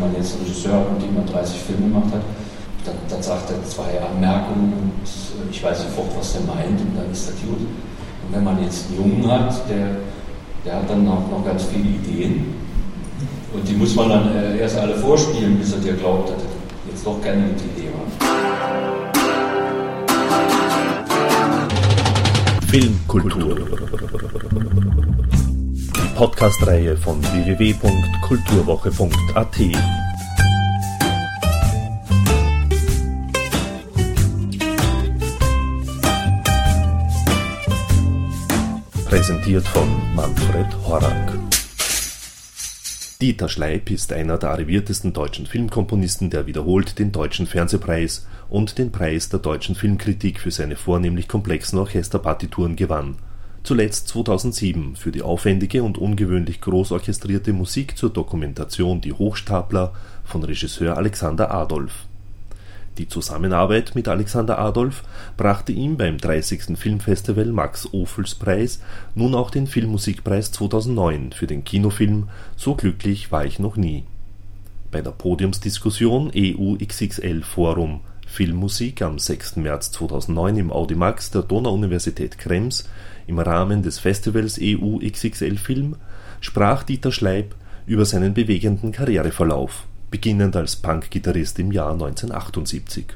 wenn man jetzt Regisseur dem man 30 Filme gemacht hat, dann, dann sagt er zwei Anmerkungen und äh, ich weiß sofort, was der meint und dann ist das gut. Und wenn man jetzt einen Jungen hat, der, der hat dann noch, noch ganz viele Ideen und die muss man dann äh, erst alle vorspielen, bis er dir glaubt, dass er jetzt doch keine gute Idee war. Filmkultur. Die Podcast-Reihe von www.kulturwoche.at. Präsentiert von Manfred Horak. Dieter Schleip ist einer der arriviertesten deutschen Filmkomponisten, der wiederholt den Deutschen Fernsehpreis und den Preis der Deutschen Filmkritik für seine vornehmlich komplexen Orchesterpartituren gewann. Zuletzt 2007 für die aufwendige und ungewöhnlich groß orchestrierte Musik zur Dokumentation Die Hochstapler von Regisseur Alexander Adolf die Zusammenarbeit mit Alexander Adolf brachte ihm beim 30. Filmfestival Max-Ophüls-Preis nun auch den Filmmusikpreis 2009 für den Kinofilm So glücklich war ich noch nie. Bei der Podiumsdiskussion EU XXL Forum Filmmusik am 6. März 2009 im Audimax der Donau-Universität Krems im Rahmen des Festivals EU XXL Film sprach Dieter Schleib über seinen bewegenden Karriereverlauf beginnend als Punkgitarrist im Jahr 1978.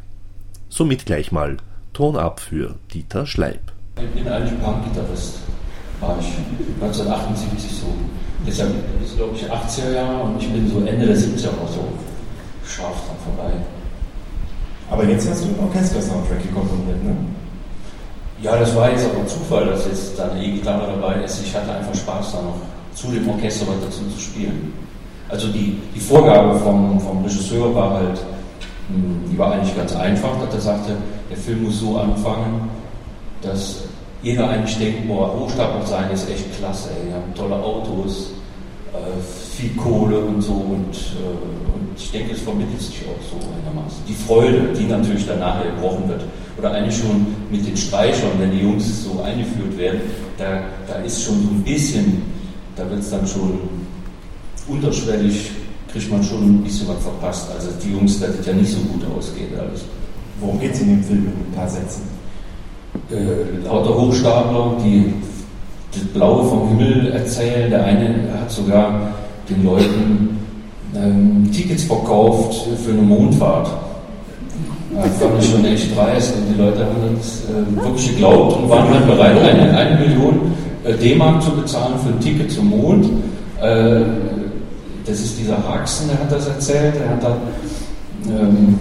Somit gleich mal Ton ab für Dieter Schleib. Ich bin eigentlich Punkgitarrist, war ich 1978 so. Deshalb ist glaube ich 80er Jahre und ich bin so Ende der 70er auch so scharf dann vorbei. Aber jetzt hast du einen Orchester-Soundtrack komponiert, ne? Ja, das war jetzt aber Zufall, dass jetzt da eine E-Gitarre dabei ist. Ich hatte einfach Spaß da noch zu dem Orchester was dazu zu spielen. Also die, die Vorgabe vom, vom Regisseur war halt, hm, die war eigentlich ganz einfach, dass er sagte, der Film muss so anfangen, dass jeder eigentlich denkt, boah, Hochstapler sein ist echt klasse, die haben tolle Autos, viel Kohle und so und, äh, und ich denke, es vermittelt sich auch so einigermaßen. Die Freude, die natürlich danach gebrochen wird, oder eigentlich schon mit den Streichern, wenn die Jungs so eingeführt werden, da, da ist schon so ein bisschen, da wird es dann schon unterschwellig kriegt man schon ein bisschen was verpasst. Also die Jungs, das ja nicht so gut ausgeht alles. Worum geht es in dem Film in ein paar Sätzen? Äh, lauter Hochstapler, die das Blaue vom Himmel erzählen. Der eine hat sogar den Leuten ähm, Tickets verkauft für eine Mondfahrt. Das fand ich schon echt dreist und die Leute haben das äh, wirklich geglaubt und waren dann bereit, eine, eine Million äh, D-Mark zu bezahlen für ein Ticket zum Mond. Äh, das ist dieser Haxen, der hat das erzählt, er hat dann ähm,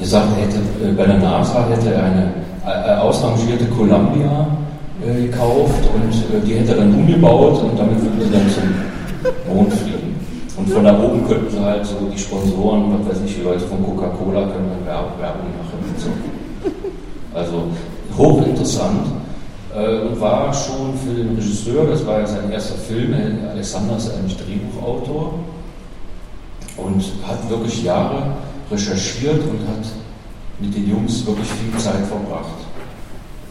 gesagt, er hätte, äh, bei der NASA hätte er eine äh, ausrangierte Columbia äh, gekauft und äh, die hätte er dann umgebaut und damit würde sie dann zum Mond fliegen. Und von da oben könnten sie halt so die Sponsoren, was weiß ich, die Leute von Coca-Cola können dann Werbung machen. Und so. Also hochinteressant äh, und war schon für den Regisseur, das war ja sein erster Film, Alexander ist eigentlich Drehbuchautor und hat wirklich Jahre recherchiert und hat mit den Jungs wirklich viel Zeit verbracht.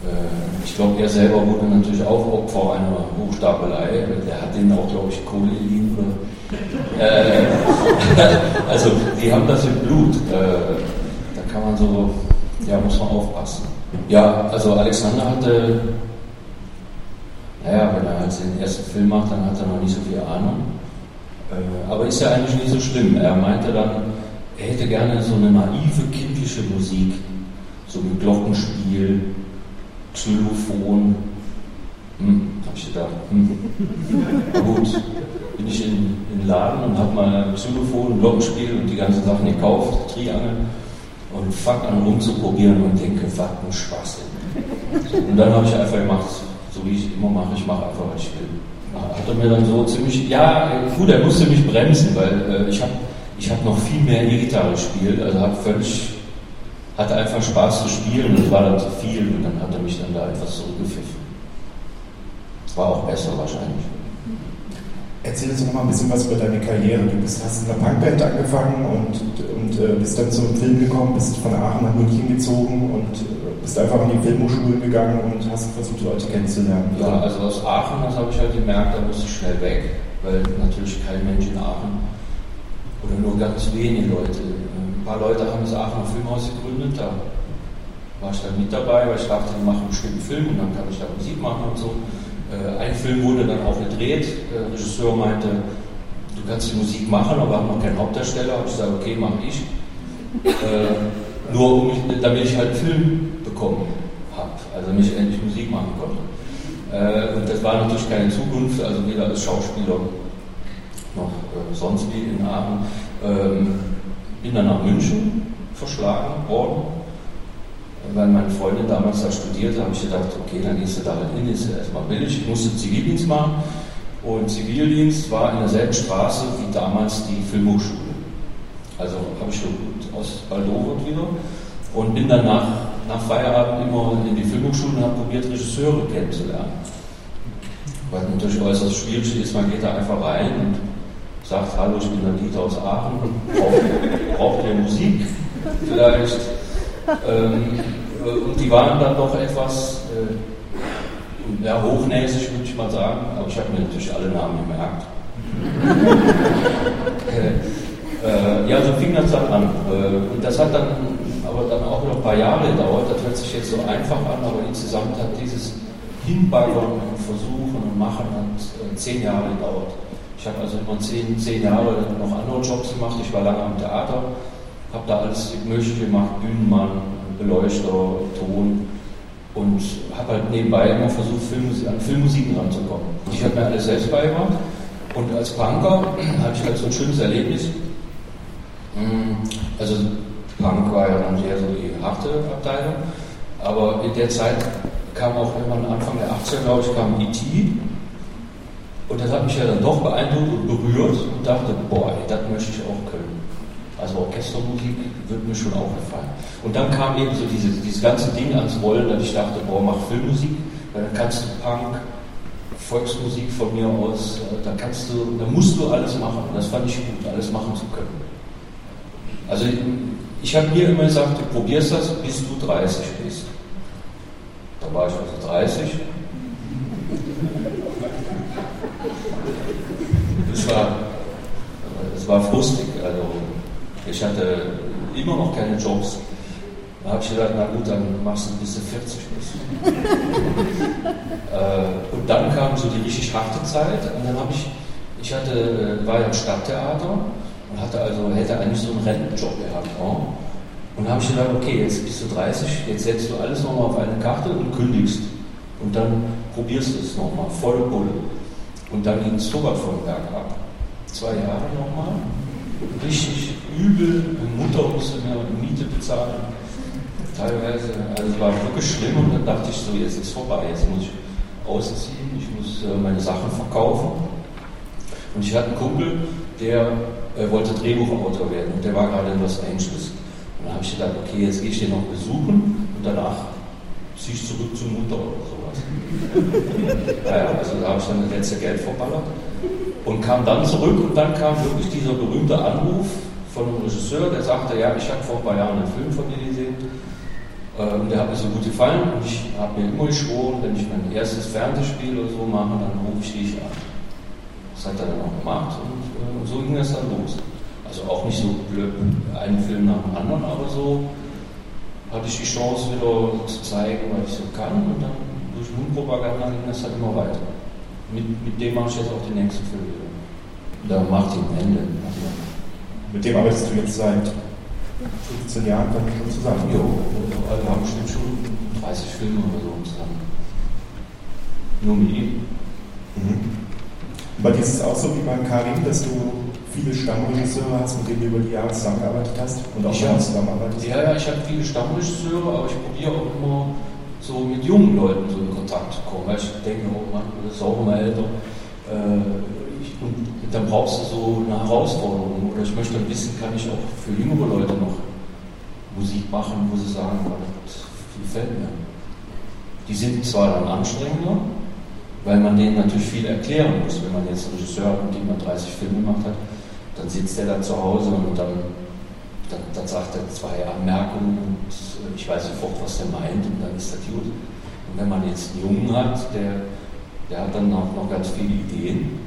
Äh, ich glaube, er selber wurde natürlich auch Opfer einer Hochstapelei. Der hat denen auch, glaube ich, Kohle geliehen. Äh, also, die haben das im Blut. Äh, da kann man so, ja, muss man aufpassen. Ja, also Alexander hatte naja, wenn er halt den ersten Film macht, dann hat er noch nicht so viel Ahnung. Äh, aber ist ja eigentlich nicht so schlimm. Er meinte dann, er hätte gerne so eine naive, kindliche Musik. So mit Glockenspiel, Xylophon. Hm, hab ich gedacht. Hm. Gut, bin ich in, den Laden und habe mal Xylophon, Glockenspiel und die ganzen Sachen gekauft, Triangel, und fang an rumzuprobieren und denke, was ein Spaß. Und dann habe ich einfach gemacht, so wie ich immer mache, ich mache einfach, was ich will. Hat er mir dann so ziemlich, ja, gut, er musste mich bremsen, weil äh, ich habe ich hab noch viel mehr E-Gitarre gespielt, also hat völlig, hatte einfach Spaß zu spielen und war dann zu viel und dann hat er mich dann da etwas zurückgepfiffen. War auch besser wahrscheinlich. Erzähl uns noch mal ein bisschen was über deine Karriere. Du bist, hast in der Punkband angefangen und, und äh, bist dann zum Film gekommen, bist von Aachen nach München gezogen und äh, bist einfach an die Filmhochschulen gegangen und hast versucht, Leute kennenzulernen. Ja, also aus Aachen, das habe ich halt gemerkt, da musste ich schnell weg, weil natürlich kein Mensch in Aachen oder nur ganz wenige Leute. Paar Leute haben das Aachener Filmhaus gegründet, da war ich dann mit dabei, weil ich dachte, die machen einen bestimmten Film und dann kann ich da Musik machen und so. Äh, ein Film wurde dann auch gedreht. Der Regisseur meinte, du kannst die Musik machen, aber haben noch keinen Hauptdarsteller. Habe ich gesagt, okay, mache ich. Äh, nur um, damit ich halt einen Film bekommen habe, also damit ich endlich Musik machen konnte. Äh, und das war natürlich keine Zukunft, also weder als Schauspieler noch äh, sonst wie in Aachen. Ähm, bin dann nach München verschlagen worden, weil meine Freundin damals da studierte, habe ich gedacht, okay, dann gehst du da halt hin, ist ja erstmal billig. Ich musste Zivildienst machen und Zivildienst war in derselben Straße wie damals die Filmhochschule. Also habe ich aus Baldowert wieder und bin dann nach, nach Feierabend immer in die Filmhochschule und habe probiert, Regisseure kennenzulernen. Weil natürlich äußerst schwierig ist, man geht da einfach rein und sagt, hallo, ich bin der Dieter aus Aachen, braucht, braucht ihr Musik vielleicht? Ähm, und die waren dann doch etwas äh, ja, hochnäsig, würde ich mal sagen, aber ich habe mir natürlich alle Namen gemerkt. äh, ja, so fing das dann an. Äh, und das hat dann aber dann auch noch ein paar Jahre gedauert. Das hört sich jetzt so einfach an, aber insgesamt hat dieses Hinbaggern und Versuchen und Machen hat äh, zehn Jahre gedauert. Ich habe also immer zehn, zehn Jahre noch andere Jobs gemacht. Ich war lange am Theater, habe da alles Mögliche gemacht, Bühnenmann, Beleuchter, Ton und habe halt nebenbei immer versucht, Filmmusik, an Filmmusiken ranzukommen. Ich habe mir alles selbst beigebracht und als Punker hatte ich halt so ein schönes Erlebnis. Mm, also Punk war ja dann sehr so die harte Abteilung, aber in der Zeit kam auch irgendwann Anfang der 80er, glaube ich, kam E.T. Und das hat mich ja dann doch beeindruckt und berührt und dachte, boah, das möchte ich auch können. Also Orchestermusik würde mir schon auch gefallen. Und dann kam eben so diese, dieses ganze Ding ans Rollen, dass ich dachte, boah, mach Filmmusik, weil dann kannst du Punk, Volksmusik von mir aus, äh, da kannst du, da musst du alles machen. Und das fand ich gut, alles machen zu können. Also ich habe mir immer gesagt, du probierst das, bis du 30 bist. Da war ich also 30. Das war, das war frustig. Also ich hatte immer noch keine Jobs. Da habe ich gedacht, na gut, dann machst du bis du 40 bist. äh, und dann kam so die richtig harte Zeit und dann habe ich, ich hatte, war ja im Stadttheater und hatte also, hätte eigentlich so einen Rentenjob gehabt. Ja. Und dann habe ich gedacht, okay, jetzt bist du 30, jetzt setzt du alles nochmal auf eine Karte und kündigst. Und dann probierst du es nochmal, volle Bulle. Und dann ging es sowas von bergab. Zwei Jahre nochmal. Richtig übel. Meine Mutter musste mir Miete bezahlen. Teilweise. Also es war wirklich schlimm und dann dachte ich so, jetzt ist vorbei. Jetzt muss ich ausziehen, ich muss äh, meine Sachen verkaufen. Und ich hatte einen Kumpel, der äh, wollte Drehbuchautor werden und der war gerade in Los Angeles. Und dann habe ich gedacht, okay, jetzt gehe ich den noch besuchen und danach ziehe ich zurück zur Mutter oder sowas. ja, also da habe ich dann das letzte Geld verballert und kam dann zurück und dann kam wirklich dieser berühmte Anruf von einem Regisseur, der sagte, ja, ich habe vor ein paar Jahren einen Film von dir gesehen ähm, der hat mir so gut gefallen und ich habe mir immer geschworen, wenn ich mein erstes Fernsehspiel oder so mache, dann rufe ich dich an. Das hat er dann auch gemacht und, äh, und so ging es dann los. Also auch nicht so blöd, einen Film nach dem anderen, aber so hatte ich die Chance wieder zu zeigen, was ich so kann und dann durch Mundpropaganda ging das halt immer weiter. Mit, mit dem mache ich jetzt auch den nächsten Film wieder. Da macht ihn Ende. Mit dem arbeitest du jetzt seit 15 Jahren dann schon zusammen? Jo, also wir haben bestimmt schon 30 Filme oder so zusammen. Nur mit ihm. Mhm. Bei dir ist es auch so wie beim Karim, dass du viele Stammregisseure hast, mit denen du über die Jahre zusammengearbeitet hast und auch schon zusammenarbeitest? Ja, ja, ich habe viele Stammregisseure, aber ich probiere auch immer so mit jungen Leuten so in Kontakt kommen, weil ich denke, oh Mann, das ist auch immer älter. Äh, ich, und dann brauchst du so eine Herausforderung oder ich möchte dann wissen, kann ich auch für jüngere Leute noch Musik machen, wo sie sagen, oh, das gefällt mir. Die sind zwar dann anstrengender, weil man denen natürlich viel erklären muss. Wenn man jetzt einen Regisseur hat, mit dem man 30 Filme gemacht hat, dann sitzt der da zu Hause und dann, dann, dann sagt er zwei Anmerkungen und ich weiß sofort, was der meint und dann ist das gut. Und wenn man jetzt einen Jungen hat, der, der hat dann auch noch ganz viele Ideen,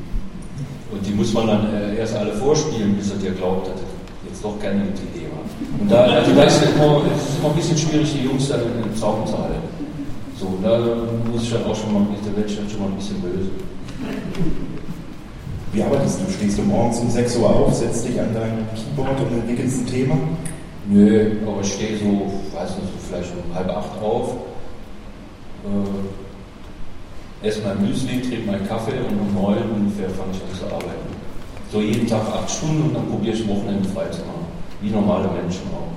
Und die muss man dann äh, erst alle vorspielen, bis er dir glaubt, dass er jetzt doch keine gute Idee war. Und da, also da ist es immer, immer ein bisschen schwierig, die Jungs dann im Zaum zu halten. So, da muss ich dann auch schon mal, werde ich dann schon mal ein bisschen böse. Wie arbeitest du? Stehst du morgens um 6 Uhr auf, setzt dich an dein Keyboard und entwickelst ein Thema? Nö, aber ich stehe so, weiß nicht, so vielleicht um halb acht auf, äh, esse mein Müsli, trinke meinen Kaffee und um neun ungefähr fange ich an zu arbeiten. So jeden Tag acht Stunden und dann probiere ich Wochenende frei zu machen. Wie normale Menschen auch.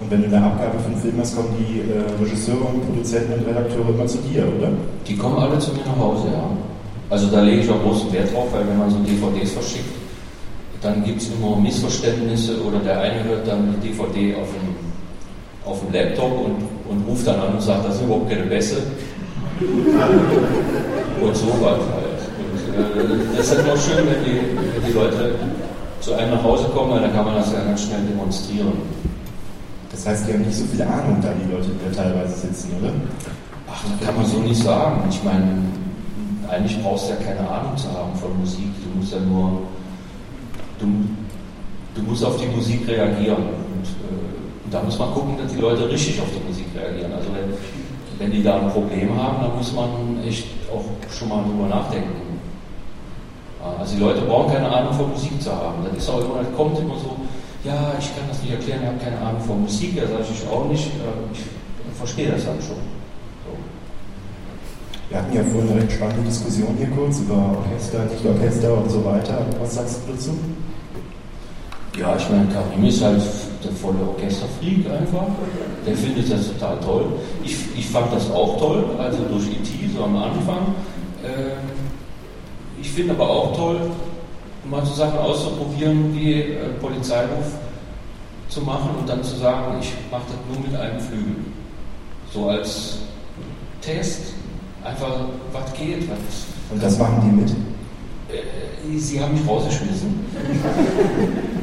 Und wenn du eine Abgabe einen Film hast, kommen die äh, Regisseure und Produzenten und Redakteure immer zu dir, oder? Die kommen alle zu mir nach Hause, ja. Also da lege ich auch großen Wert drauf, weil wenn man so DVDs verschickt, dann gibt es immer Missverständnisse oder der eine hört dann die DVD auf dem, auf dem Laptop und, und ruft dann an und sagt, das ist überhaupt keine Bässe. und so was halt. Und, äh, das ist halt auch schön, wenn die, wenn die Leute zu einem nach Hause kommen, weil dann kann man das ja ganz schnell demonstrieren. Das heißt, die haben nicht so viel Ahnung, da die Leute, die da teilweise sitzen, oder? Ach, das kann man so nicht sagen. Ich meine, eigentlich brauchst du ja keine Ahnung zu haben von Musik. Du musst ja nur du, du musst auf die Musik reagieren. Und, äh, und da muss man gucken, dass die Leute richtig auf die Musik reagieren. Also wenn, wenn die da ein Problem haben, dann muss man echt auch schon mal drüber nachdenken. Also die Leute brauchen keine Ahnung von Musik zu haben. Das ist auch immer, das kommt immer so, ja, ich kann das nicht erklären, ich habe keine Ahnung von Musik, ja, sage ich auch nicht, äh, ich verstehe das dann schon. Wir hatten ja vorhin eine recht spannende Diskussion hier kurz über Orchester, Nicht-Orchester und so weiter. Was sagst du dazu? Ja, ich meine, Karim ist halt der volle Orchesterfreak einfach. Der findet das total toll. Ich, ich fand das auch toll, also durch E.T. so am Anfang. Äh, ich finde aber auch toll, mal so Sachen auszuprobieren, wie äh, Polizeiruf zu machen und dann zu sagen, ich mache das nur mit einem Flügel. So als Test, einfach, was geht. Was, und das machen die mit? Äh, sie haben mich rausgeschmissen.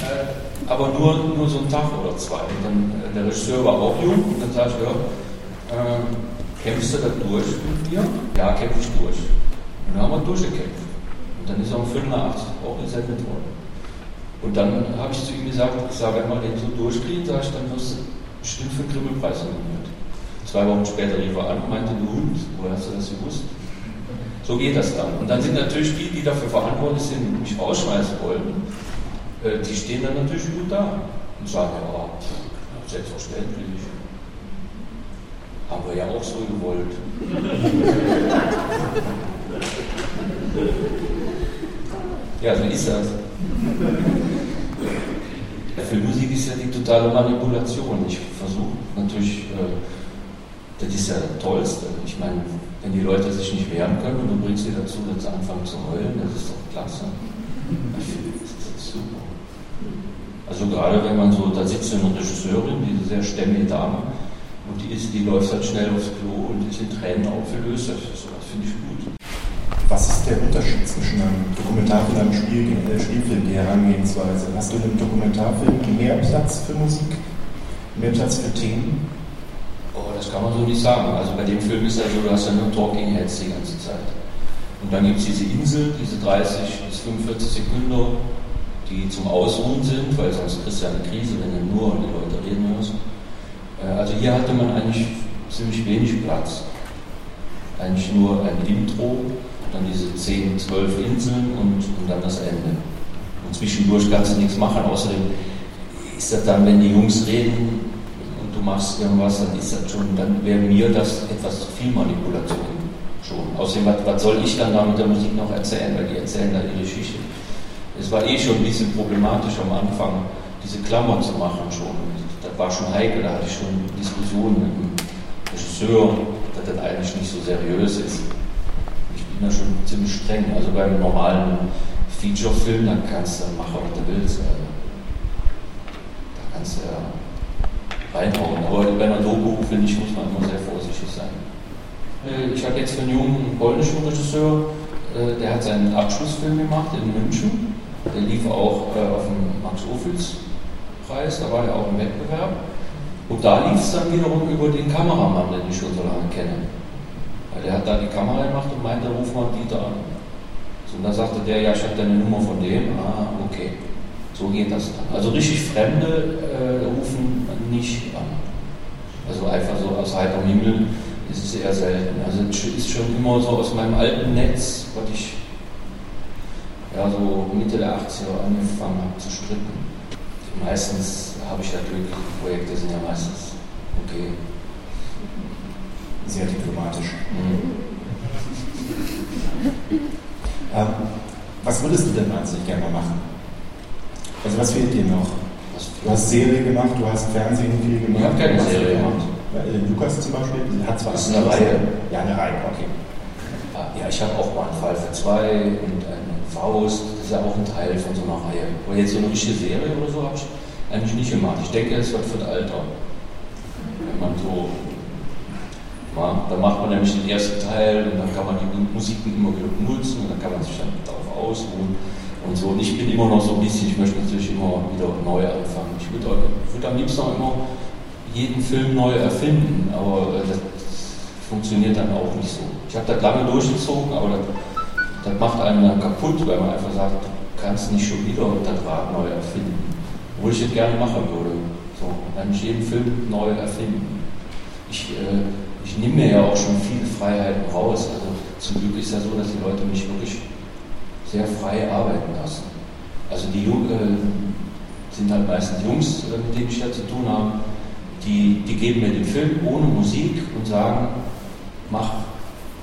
Äh, aber nur, nur so einen Tag oder zwei. Und dann, äh, der Regisseur war auch jung und dann sagte ich, ja, äh, kämpfst du da durch mit mir? Ja, kämpfe ich durch. Und dann haben wir durchgekämpft. Und dann ist er um Viertel nach acht auch gesendet worden. Und dann habe ich zu ihm gesagt, ich sage, wenn man den so durchkriegt, sage ich, dann wirst du bestimmt für den Grimme-Preis nominiert. Zwei Wochen später rief er an und meinte, du Hund, woher hast du das gewusst? So geht das dann. Und dann sind natürlich die, die dafür verantwortlich sind, mich rausschmeißen wollen, äh, die stehen dann natürlich gut da und sagen, ja, selbstverständlich. Haben wir ja auch so gewollt. ja, so ist das. Für Musik ist ja die totale Manipulation. Ich versuche natürlich, äh, das ist ja das Tollste. Ich meine, wenn die Leute sich nicht wehren können und du bringst sie dazu, dass sie anfangen zu heulen, das ist doch klasse. Ich finde, das ist super. Also gerade wenn man so, da sitzt eine Regisseurin, diese sehr stämmige Dame, und die, ist, die läuft halt schnell aufs Klo und ist in Tränen aufgelöst. Das, das finde ich gut. Was ist der Unterschied zwischen einem Dokumentarfilm und einem Spiel, äh, Spielfilm, die Herangehensweise? Hast du in einem Dokumentarfilm mehr Platz für Musik, mehr Platz für Themen? Das kann man so nicht sagen. Also bei dem Film ist ja so, du hast ja nur Talking Heads die ganze Zeit. Und dann gibt es diese Insel, diese 30 bis 45 Sekunden, die zum Ausruhen sind, weil sonst kriegst du ja eine Krise, wenn du nur die Leute reden hörst. Äh, also hier hatte man eigentlich ziemlich wenig Platz. Eigentlich nur ein Intro, dann diese 10, 12 Inseln und, und dann das Ende. Und zwischendurch kannst du nichts machen, außerdem ist das dann, wenn die Jungs reden du machst irgendwas, dann ist das schon, dann wäre mir das etwas zu viel Manipulation schon. Außerdem, was, was soll ich dann da mit der Musik noch erzählen, weil die erzählen da ihre Geschichte. Es war eh schon ein bisschen problematisch am Anfang, diese Klammer zu machen schon. Das war schon heikel, da hatte ich schon Diskussionen mit dem Regisseur, dass das eigentlich nicht so seriös ist. Ich bin da schon ziemlich streng. Also beim normalen Feature-Film, da kannst du machen, was du willst. Also, da kannst du ja reinhauen. Aber bei einer Doku, finde ich, muss man immer sehr vorsichtig sein. Äh, ich habe jetzt für einen jungen polnischen Regisseur, äh, der hat seinen Abschlussfilm gemacht in München der lief auch äh, auf dem Max-Ophüls-Preis, da war er auch im Wettbewerb. Und da lief es dann wiederum über den Kameramann, den ich schon so lange kenne. Weil der hat da die Kamera gemacht und meinte, ruf mal Dieter an. So, und da sagte der, ja, ich habe deine Nummer von dem. Ah, okay. So geht das dann. Also richtig Fremde äh, rufen nicht an. Also einfach so aus heiterem Himmel ist es eher selten. Also ist schon immer so aus meinem alten Netz, was ich ja, so Mitte der 80er angefangen habe zu stricken. Meistens habe ich die Projekte sind ja meistens okay. Sehr diplomatisch. Mhm. ähm, was würdest du denn wahnsinnig gerne mal machen? Also was fehlt dir noch? Du hast Serie gemacht, du hast Fernsehen viel gemacht. Ich habe keine Serie gemacht. Äh, Lukas zum Beispiel hat zwar das ist eine Reihe. Ja, eine Reihe, okay. Ja, ich habe auch mal einen Fall für zwei und einen Faust, das ist ja auch ein Teil von so einer Reihe. Aber jetzt so eine richtige Serie oder so habe ich eigentlich nicht gemacht. Ich denke, es wird für das Alter. Wenn man so, ja, da macht man nämlich den ersten Teil und dann kann man die Musiken immer wieder benutzen und dann kann man sich dann darauf ausruhen und so. Und ich bin immer noch so ein bisschen, ich möchte natürlich immer wieder neu anfangen. Ich würde, würd am liebsten auch immer jeden Film neu erfinden, aber das funktioniert dann auch nicht so. Ich habe das lange durchgezogen, aber das, das macht einen dann kaputt, weil man einfach sagt, du kannst nicht schon wieder das Rad neu erfinden. Obwohl ich das gerne machen würde. So, eigentlich jeden Film neu erfinden. Ich, äh, ich nehme mir ja auch schon viele Freiheiten raus. Also zum Glück ist ja so, dass die Leute mich wirklich sehr frei arbeiten lassen. Also die Jungen äh, sind halt meistens Jungs, äh, mit denen ich da zu tun habe die, die geben mir den Film ohne Musik und sagen, mach,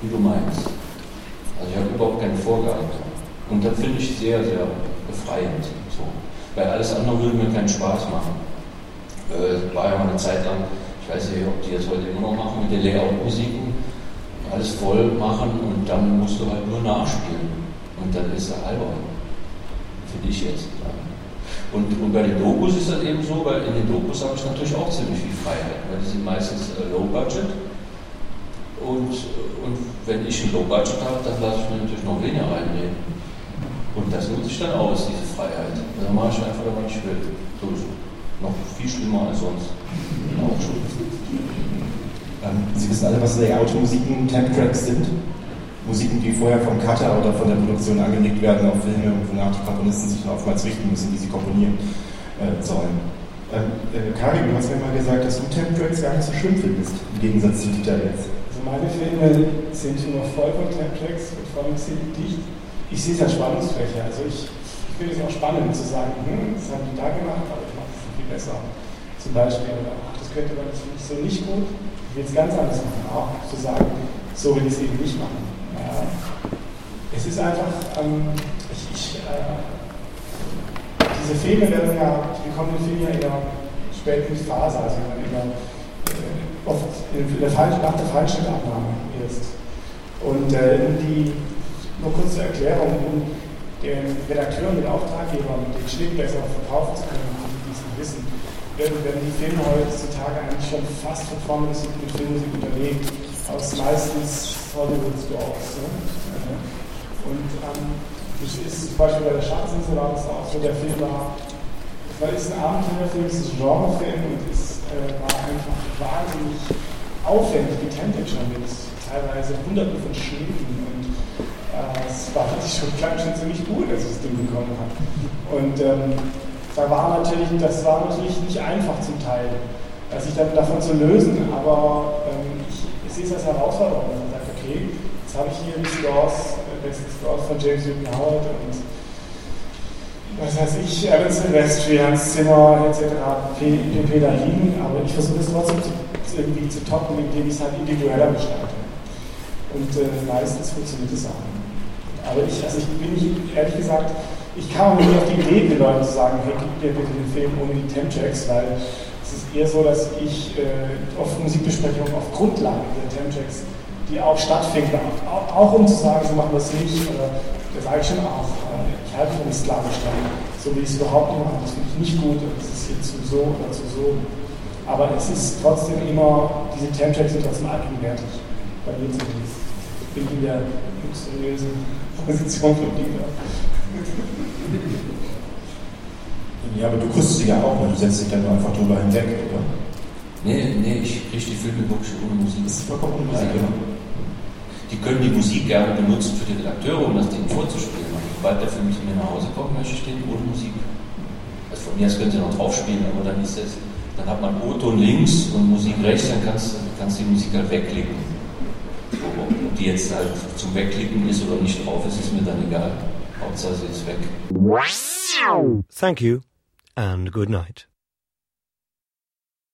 wie du meinst. Also ich habe überhaupt keine Vorgabe. Und das finde ich sehr, sehr befreiend. So. Weil alles andere würde mir keinen Spaß machen. Äh, war ja mal eine Zeit lang, ich weiß nicht, ob die das heute immer noch machen, mit den Layout-Musiken, alles voll machen und dann musst du halt nur nachspielen. Und dann ist er albern. Finde ich jetzt. Und, und bei den Dokus ist das eben so, weil in den Dokus habe ich natürlich auch ziemlich viel Freiheit, weil die sind meistens äh, Low Budget. Und, und wenn ich ein Low Budget habe, dann lasse ich mir natürlich noch weniger reinnehmen. Und das nutze ich dann aus, diese Freiheit. Dann mache ich einfach, was ich will. So, noch viel schlimmer als sonst. Auch schon. Ähm, Sie wissen alle, was Layout-Musiken, Temp-Tracks sind? Musiken, die vorher vom Cutter oder von der Produktion angelegt werden auf Filme, wonach die Komponisten sich oftmals richten müssen, wie sie komponieren äh, sollen. Ähm, äh, Karin, du hast mir mal gesagt, dass du Temp-Tracks gar nicht so schlimm findest, im Gegensatz zu Dieter jetzt. Also meine Filme sind immer voll von Temp-Tracks und vor allem sind dicht. Ich sehe es als Spannungsfläche. Also ich, ich finde es auch spannend zu sagen, hm, das haben die da gemacht, aber ich mache es viel besser. Zum Beispiel, ach, das könnte man, das so nicht gut. Ich will es ganz anders machen. Auch zu sagen, so will ich es eben nicht machen. Es ist einfach, ähm, ich, ich, äh, diese Filme werden ja, die kommen in Filmen ja in der späten Phase, also in der, äh, oft in der falschen, nach der falschen Abnahme erst. Und äh, die, nur kurz zur Erklärung, um den Redakteuren, den Auftraggebern den Schnitt besser verkaufen zu können, die diesen wissen, werden, werden die Filme heutzutage eigentlich schon fast von vorne bis mit Filmmusik unterlegt, aus meistens Hollywood-Stores. Ne? Und ähm, das ist zum Beispiel bei der Schatzinsel war das auch so, der Film war, weil es ein Abenteuerfilm, es ist ein Genrefilm und es äh, war einfach wahnsinnig aufwendig getempert schon mit teilweise hunderten von Schnitten und äh, es war natürlich schon, klang schon ziemlich gut, als es das Ding bekommen hat. Und ähm, da war natürlich, das war natürlich nicht einfach zum Teil, sich dann davon zu lösen, aber ähm, ich sehe es als Herausforderung. Man sagt, okay, jetzt habe ich hier die Scores, äh, besten Scores von James Newton Howard und was weiß ich, Alan Silvestri, Hans Zimmer etc. pp. da liegen, aber ich versuche es trotzdem zu, irgendwie zu toppen, indem ich es halt individueller gestalte. Und äh, meistens funktioniert es auch. Aber ich, also ich bin nicht, ehrlich gesagt, ich kam auch nicht auf die Idee, den Leuten zu sagen, hey, gib mir bitte den Film ohne die Temp-Checks, weil eher so, dass ich äh, oft Musikbesprechungen auf Grundlage der Temchecks, die auch stattfinden, auch, auch, um zu sagen, so machen wir es nicht, oder das sage ich schon auch, äh, ich halte von Sklavenstein, so wie ich es überhaupt nicht mache, das finde ich nicht gut, das ist hier zu so oder zu so. Aber es ist trotzdem immer, diese Temchecks sind trotzdem allgegenwärtig, bei mir zumindest. Ich bin in der luxuriösen Position von Dieter. Ja, aber du kriegst sie ja auch, ne? du setzt dich dann nur einfach drüber hinweg, oder? Nee, nee, ich kriege die Filme wirklich ohne Musik. Das ist vollkommen ohne Musik, ja. Die können die Musik gerne benutzen für die Redakteure, um das denen vorzuspielen. Und sobald der Film zu mir nach Hause kommt, möchte ich den ohne Musik. Also von mir aus können sie noch drauf spielen, aber dann ist es, dann hat man O-Ton links und Musik rechts, dann kannst du die Musik halt wegklicken. Ob die jetzt halt zum Wegklicken ist oder nicht drauf ist, ist mir dann egal. Hauptsache sie ist weg. Thank you and good night.